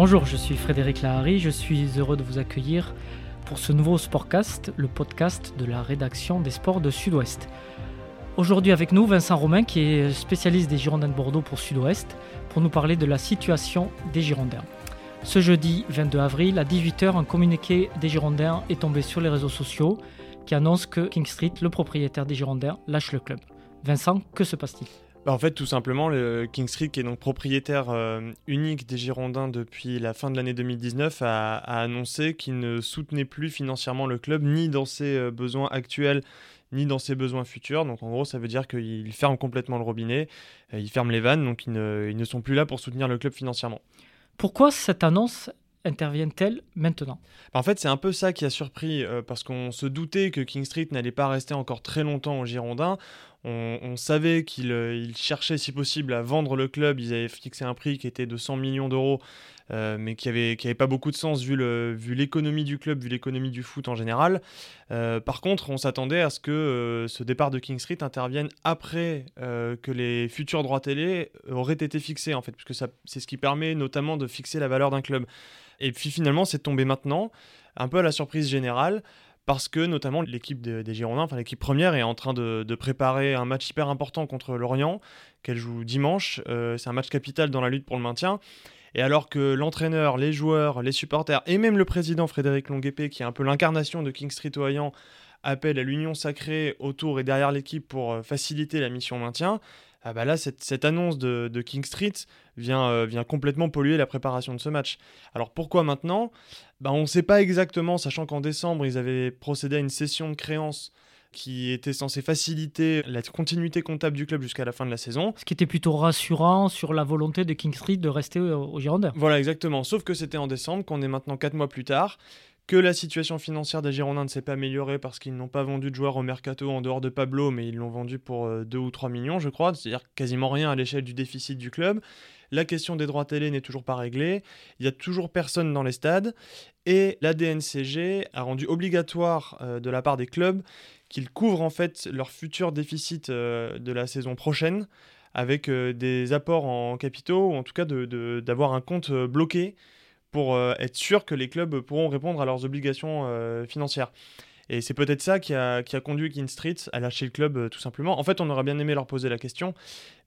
Bonjour, je suis Frédéric Lahari, je suis heureux de vous accueillir pour ce nouveau Sportcast, le podcast de la rédaction des sports de Sud-Ouest. Aujourd'hui avec nous, Vincent Romain, qui est spécialiste des Girondins de Bordeaux pour Sud-Ouest, pour nous parler de la situation des Girondins. Ce jeudi 22 avril, à 18h, un communiqué des Girondins est tombé sur les réseaux sociaux qui annonce que King Street, le propriétaire des Girondins, lâche le club. Vincent, que se passe-t-il? Bah, en fait, tout simplement, le King Street, qui est donc propriétaire euh, unique des Girondins depuis la fin de l'année 2019, a, annoncé qu'il ne soutenait plus financièrement le club, ni dans ses euh, besoins actuels, ni dans ses besoins futurs. Donc en gros, ça veut dire qu'il ferme complètement le robinet, euh, il ferme les vannes, donc ils ne, ils ne sont plus là pour soutenir le club financièrement. Pourquoi cette annonce interviennent-elles maintenant? En fait, c'est un peu ça qui a surpris, parce qu'on se doutait que King Street n'allait pas rester encore très longtemps aux Girondins. On, savait qu'ils euh, cherchaient si possible à vendre le club. Ils avaient fixé un prix qui était de 100 millions d'euros, euh, mais qui n'avait avait pas beaucoup de sens vu l'économie du club, vu l'économie du foot en général. Euh, par contre, on s'attendait à ce que ce départ de King Street intervienne après que les futurs droits télé auraient été fixés, en fait, puisque c'est ce qui permet notamment de fixer la valeur d'un club. Et puis finalement, c'est tombé maintenant, un peu à la surprise générale parce que notamment l'équipe des Girondins, enfin l'équipe première, est en train de, préparer un match hyper important contre Lorient, qu'elle joue dimanche. Euh, c'est un match capital dans la lutte pour le maintien. Et alors que l'entraîneur, les joueurs, les supporters et même le président Frédéric Longuepé, qui est un peu l'incarnation de King Street Oyan, appelle à l'union sacrée autour et derrière l'équipe pour euh, faciliter la mission maintien, ah bah là, cette, annonce de, King Street euh, vient complètement polluer la préparation de ce match. Alors pourquoi maintenant? Bah On ne sait pas exactement, sachant qu'en décembre, ils avaient procédé à une session de créances qui était censée faciliter la continuité comptable du club jusqu'à la fin de la saison. Ce qui était plutôt rassurant sur la volonté de King Street de rester au Girondins. Voilà, exactement. Sauf que c'était en décembre, qu'on est maintenant 4 mois plus tard, que la situation financière des Girondins ne s'est pas améliorée parce qu'ils n'ont pas vendu de joueurs au mercato en dehors de Pablo, mais ils l'ont vendu pour 2 euh, ou 3 millions, je crois, c'est-à-dire quasiment rien à l'échelle du déficit du club. La question des droits télé n'est toujours pas réglée, il n'y a toujours personne dans les stades, et la DNCG a rendu obligatoire euh, de la part des clubs qu'ils couvrent en fait leur futur déficit euh, de la saison prochaine avec des apports en capitaux, ou en tout cas d'avoir un compte bloqué pour euh, être sûr que les clubs pourront répondre à leurs obligations euh, financières. Et c'est peut-être ça qui a, conduit King Street à lâcher le club euh, tout simplement. En fait, on aurait bien aimé leur poser la question,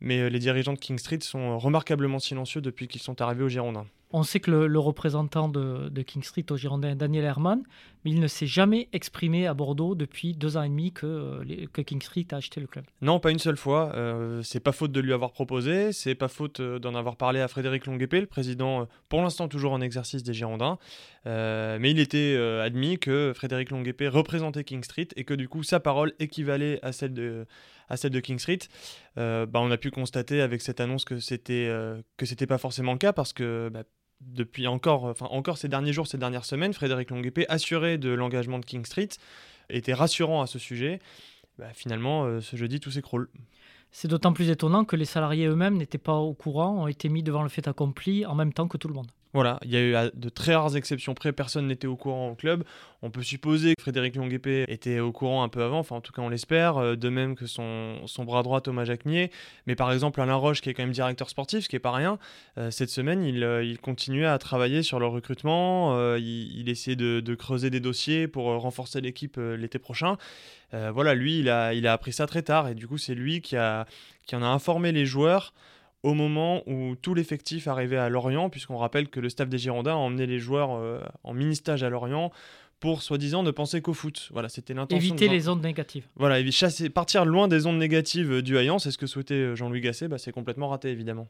mais les dirigeants de King Street sont remarquablement silencieux depuis qu'ils sont arrivés au Girondins. On sait que le, représentant de, King Street au Girondin est Daniel Herman, mais il ne s'est jamais exprimé à Bordeaux depuis deux ans et demi que, euh, que King Street a acheté le club. Non, pas une seule fois. Euh, c'est pas faute de lui avoir proposé, c'est pas faute euh, d'en avoir parlé à Frédéric Longuepé, le président, pour l'instant toujours en exercice des Girondins. mais il était admis que Frédéric Longuepé représentait King Street et que du coup sa parole équivalait à celle de à celle de King Street, bah, on a pu constater avec cette annonce que c'était que c'était pas forcément le cas parce que bah, depuis encore, enfin encore ces derniers jours, ces dernières semaines, Frédéric Longuepé, assuré de l'engagement de King Street, était rassurant à ce sujet. Bah, finalement, euh, ce jeudi, tout s'écroule. C'est d'autant plus étonnant que les salariés eux-mêmes n'étaient pas au courant, ont été mis devant le fait accompli en même temps que tout le monde. Voilà, il y a eu de très rares exceptions près, personne n'était au courant au club. On peut supposer que Frédéric Longuepé était au courant un peu avant, enfin en tout cas on l'espère, euh, de même que son, bras droit Thomas Jacquemier. Mais par exemple Alain Roche qui est quand même directeur sportif, ce qui est pas rien, euh, cette semaine il, euh, il, continuait à travailler sur le recrutement, il, essayait de, creuser des dossiers pour renforcer l'équipe l'été prochain. voilà, lui il a, appris ça très tard et du coup c'est lui qui en a informé les joueurs au moment où tout l'effectif arrivait à Lorient, puisqu'on rappelle que le staff des Girondins a emmené les joueurs euh, en mini-stage à Lorient pour soi-disant ne penser qu'au foot. Voilà, c'était l'intention. Éviter les ondes négatives. Voilà, chasser, partir loin des ondes négatives du Hayan, c'est ce que souhaitait euh, Jean-Louis Gasset, bah, c'est complètement raté évidemment.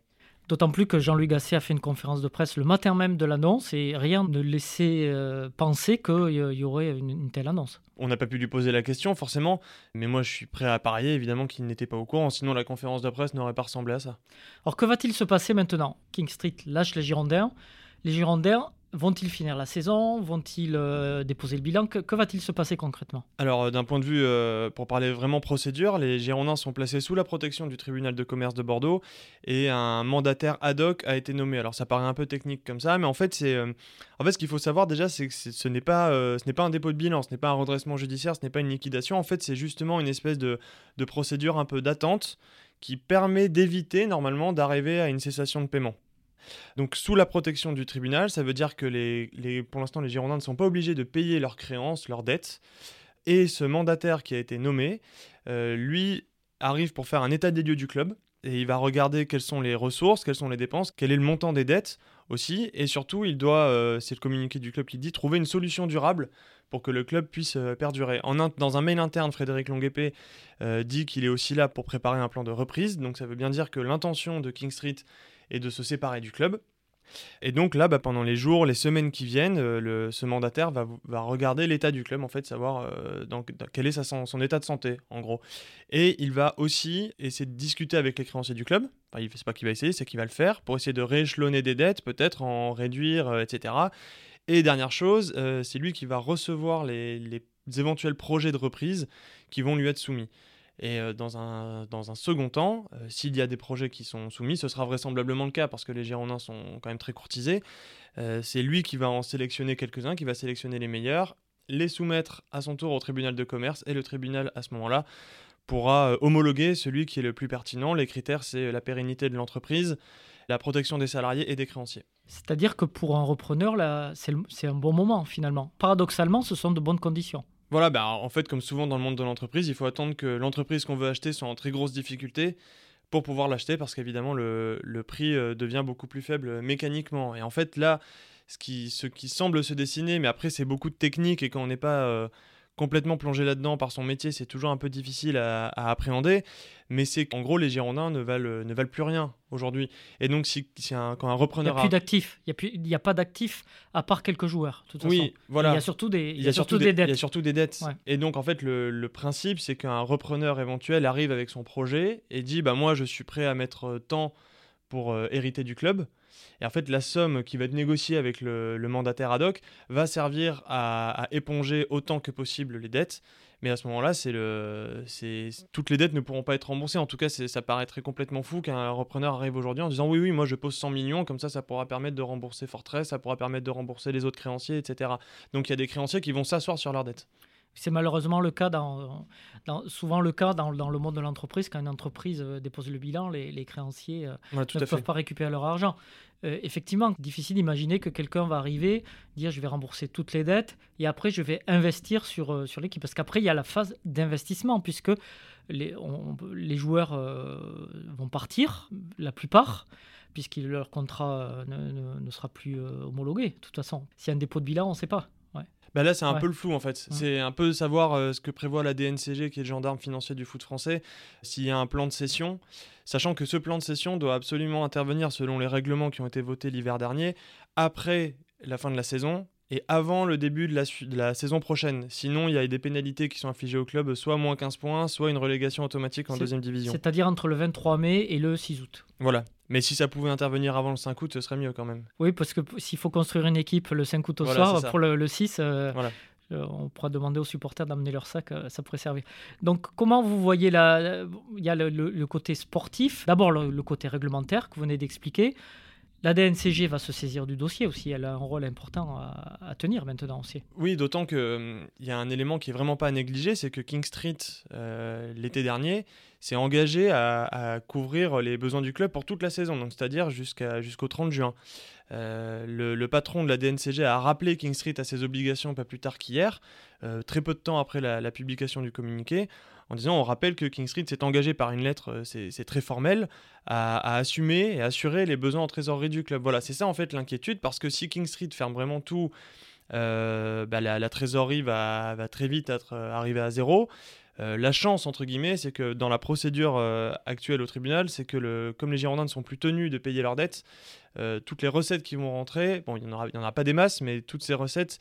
D'autant plus que Jean-Louis Gasset a fait une conférence de presse le matin même de l'annonce et rien ne laissait euh, penser qu'il y aurait une, telle annonce. On n'a pas pu lui poser la question forcément, mais moi je suis prêt à parier évidemment qu'il n'était pas au courant, sinon la conférence de presse n'aurait pas ressemblé à ça. Alors que va-t-il se passer maintenant? King Street lâche les Girondins. Les Girondins Vont-ils finir la saison? Vont-ils euh, déposer le bilan? Que, va-t-il se passer concrètement? Alors, euh, d'un point de vue, euh, pour parler vraiment procédure, les Girondins sont placés sous la protection du tribunal de commerce de Bordeaux et un mandataire ad hoc a été nommé. Alors, ça paraît un peu technique comme ça, mais en fait, c'est, en fait ce qu'il faut savoir déjà, c'est que ce n'est pas, ce n'est pas un dépôt de bilan, ce n'est pas un redressement judiciaire, ce n'est pas une liquidation. En fait, c'est justement une espèce de, de procédure un peu d'attente qui permet d'éviter normalement d'arriver à une cessation de paiement. Donc sous la protection du tribunal, ça veut dire que les, pour l'instant les Girondins ne sont pas obligés de payer leurs créances, leurs dettes. Et ce mandataire qui a été nommé, euh, lui, arrive pour faire un état des lieux du club. Et il va regarder quelles sont les ressources, quelles sont les dépenses, quel est le montant des dettes aussi. Et surtout, il doit, euh, c'est le communiqué du club qui dit, trouver une solution durable pour que le club puisse euh, perdurer. En dans un mail interne, Frédéric Longuepé dit qu'il est aussi là pour préparer un plan de reprise. Donc ça veut bien dire que l'intention de King Street est de se séparer du club. Et donc là, bah, pendant les jours, les semaines qui viennent, euh, ce mandataire va, regarder l'état du club, en fait, savoir euh, quel est son, état de santé, en gros. Et il va aussi essayer de discuter avec les créanciers du club. Enfin, fait pas qu'il va essayer, c'est qu'il va le faire pour essayer de rééchelonner des dettes, peut-être en réduire, euh, etc. Et dernière chose, c'est lui qui va recevoir les éventuels projets de reprise qui vont lui être soumis. Et euh, dans, un, dans un second temps, euh, s'il y a des projets qui sont soumis, ce sera vraisemblablement le cas parce que les Girondins sont quand même très courtisés. Euh, c'est lui qui va en sélectionner quelques-uns, qui va sélectionner les meilleurs, les soumettre à son tour au tribunal de commerce et le tribunal à ce moment-là pourra homologuer celui qui est le plus pertinent. Les critères, c'est la pérennité de l'entreprise, la protection des salariés et des créanciers. C'est-à-dire que pour un repreneur, c'est un bon moment finalement. Paradoxalement, ce sont de bonnes conditions. Voilà, bah, en fait, comme souvent dans le monde de l'entreprise, il faut attendre que l'entreprise qu'on veut acheter soit en très grosse difficulté pour pouvoir l'acheter parce qu'évidemment le, prix euh, devient beaucoup plus faible mécaniquement. Et en fait là, ce qui, ce qui semble se dessiner, mais après c'est beaucoup de technique et quand on n'est pas euh, complètement plongé là-dedans par son métier, c'est toujours un peu difficile à, appréhender. Mais c'est qu'en gros, les Girondins ne valent, ne valent plus rien aujourd'hui. Et donc, si, un, quand un repreneur. Il n'y a plus d'actifs. Il n'y a, pas d'actifs à part quelques joueurs. oui, voilà. il y a surtout des, il y a, surtout, des, dettes. Il y a surtout des dettes. Et donc, en fait, le, le principe, c'est qu'un repreneur éventuel arrive avec son projet et dit bah, Moi, je suis prêt à mettre tant pour euh, hériter du club. Et en fait, la somme qui va être négociée avec le, mandataire ad hoc va servir à, éponger autant que possible les dettes. Mais à ce moment-là, c'est le, toutes les dettes ne pourront pas être remboursées. En tout cas, ça paraîtrait complètement fou qu'un repreneur arrive aujourd'hui en disant oui, oui, moi je pose 100 millions, comme ça, ça pourra permettre de rembourser Fortress, ça pourra permettre de rembourser les autres créanciers, etc. Donc il y a des créanciers qui vont s'asseoir sur leurs dettes. C'est malheureusement le cas dans, souvent le cas dans, le monde de l'entreprise. Quand une entreprise euh, dépose le bilan, les, créanciers euh, ne peuvent pas récupérer leur argent. Euh, effectivement, difficile d'imaginer que quelqu'un va arriver, dire je vais rembourser toutes les dettes et après je vais investir sur, sur l'équipe. Parce qu'après, il y a la phase d'investissement puisque les, les joueurs vont partir, la plupart puisque leur contrat ne, ne, sera plus homologué. De toute façon, s'il y a un dépôt de bilan, on ne sait pas. Bah là, c'est un peu le flou en fait. C'est un peu savoir euh, ce que prévoit la DNCG, qui est le gendarme financier du foot français, s'il y a un plan de cession, sachant que ce plan de cession doit absolument intervenir selon les règlements qui ont été votés l'hiver dernier, après la fin de la saison et avant le début de la, de la, saison prochaine. Sinon, il y a des pénalités qui sont infligées au club, soit moins 15 points, soit une relégation automatique en deuxième division. C'est-à-dire entre le 23 mai et le 6 août. Voilà. Mais si ça pouvait intervenir avant le 5 août, ce serait mieux quand même. Oui, parce que s'il faut construire une équipe le 5 août au soir, pour le, 6, euh, euh, on pourra demander aux supporters d'amener leur sac, euh, ça pourrait servir. Donc, comment vous voyez la... Il y a le, côté sportif, d'abord le, côté réglementaire que vous venez d'expliquer. La DNCG va se saisir du dossier aussi, elle a un rôle important à, tenir maintenant aussi. Oui, d'autant qu'il il y a un élément qui est vraiment pas à négliger, c'est que King Street, euh, l'été dernier, s'est engagé à, couvrir les besoins du club pour toute la saison, c'est-à-dire jusqu'au 30 juin. Euh, le, patron de la DNCG a rappelé King Street à ses obligations pas plus tard qu'hier, euh, très peu de temps après la, publication du communiqué, en disant on rappelle que King Street s'est engagé par une lettre, euh, c'est très formel, à, assumer et assurer les besoins en trésorerie du club. Voilà, c'est ça en fait l'inquiétude, parce que si King Street ferme vraiment tout, bah, la, trésorerie va, très vite être arrivée à zéro. La chance, entre guillemets, c'est que dans la procédure actuelle au tribunal, c'est que le, comme les Girondins ne sont plus tenus de payer leurs dettes, toutes les recettes qui vont rentrer, bon, il n'y en, aura pas des masses, mais toutes ces recettes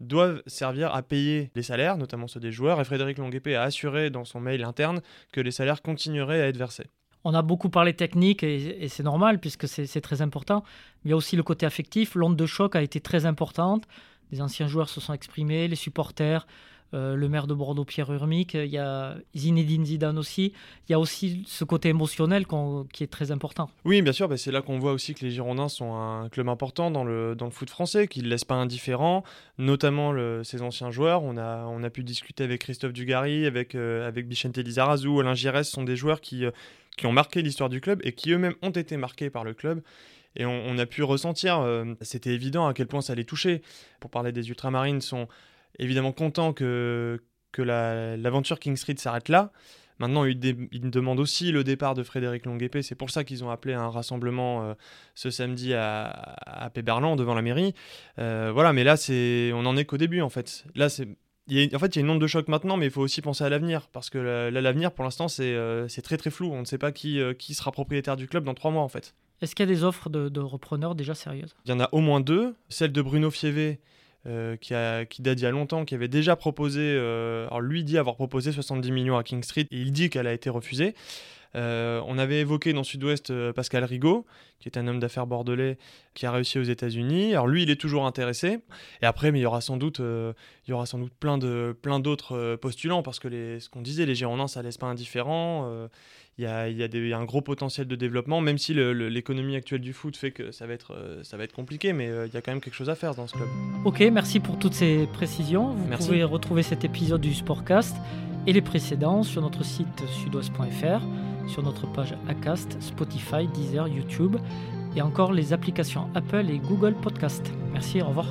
doivent servir à payer les salaires, notamment ceux des joueurs, et Frédéric Longuepé a assuré dans son mail interne que les salaires continueraient à être versés. On a beaucoup parlé technique et, c'est normal puisque c'est très important. Mais il y a aussi le côté affectif. L'onde de choc a été très importante. Les anciens joueurs se sont exprimés, les supporters, euh, le maire de Bordeaux, Pierre Urmic, il y a Zinedine Zidane aussi. Il y a aussi ce côté émotionnel qui est très important. Oui, bien sûr, bah, c'est là qu'on voit aussi que les Girondins sont un club important dans le, dans le foot français, qu'ils ne laissent pas indifférents, notamment le, ses anciens joueurs. On a, on a pu discuter avec Christophe Dugarry, avec, euh, avec Bichente Lizarazu, Alain Giresse, sont des joueurs qui, euh, qui ont marqué l'histoire du club et qui eux-mêmes ont été marqués par le club Et on, a pu ressentir, c'était évident à quel point ça allait toucher. Pour parler des Ultramarines, évidemment contents que, que l'aventure King Street s'arrête là. Maintenant, ils, demandent aussi le départ de Frédéric Longuepé. C'est pour ça qu'ils ont appelé un rassemblement euh, ce samedi à, à Péberlan devant la mairie. Euh, voilà, mais là, c'est, on en est qu'au début en fait. Là, c'est, en fait, il y a une onde de choc maintenant, mais il faut aussi penser à l'avenir parce que l'avenir, pour l'instant, euh, c'est, très très flou. On ne sait pas qui, qui sera propriétaire du club dans trois mois en fait. Est-ce qu'il y a des offres de, de repreneurs déjà sérieuses? Il y en a au moins deux. Celle de Bruno Fievé euh, qui, a, qui date il y a longtemps, qui avait déjà proposé, euh, alors lui dit avoir proposé 70 millions à King Street et il dit qu'elle a été refusée. Euh, on avait évoqué dans Sud-Ouest Pascal Rigaud, qui est un homme d'affaires bordelais qui a réussi aux États-Unis. Alors lui, il est toujours intéressé. Et après, mais il y aura sans doute, il y aura sans doute plein de, plein d'autres postulants parce que les, ce qu'on disait, les Girondins, ça laisse pas indifférent il y a, y a un gros potentiel de développement, même si l'économie actuelle du foot fait que ça va être, euh, ça va être compliqué, mais euh, il y a quand même quelque chose à faire dans ce club. Ok, merci pour toutes ces précisions. Vous pouvez retrouver cet épisode du Sportcast et les précédents sur notre site sudouest.fr, sur notre page Acast, Spotify, Deezer, YouTube et encore les applications Apple et Google Podcast. Merci, au revoir.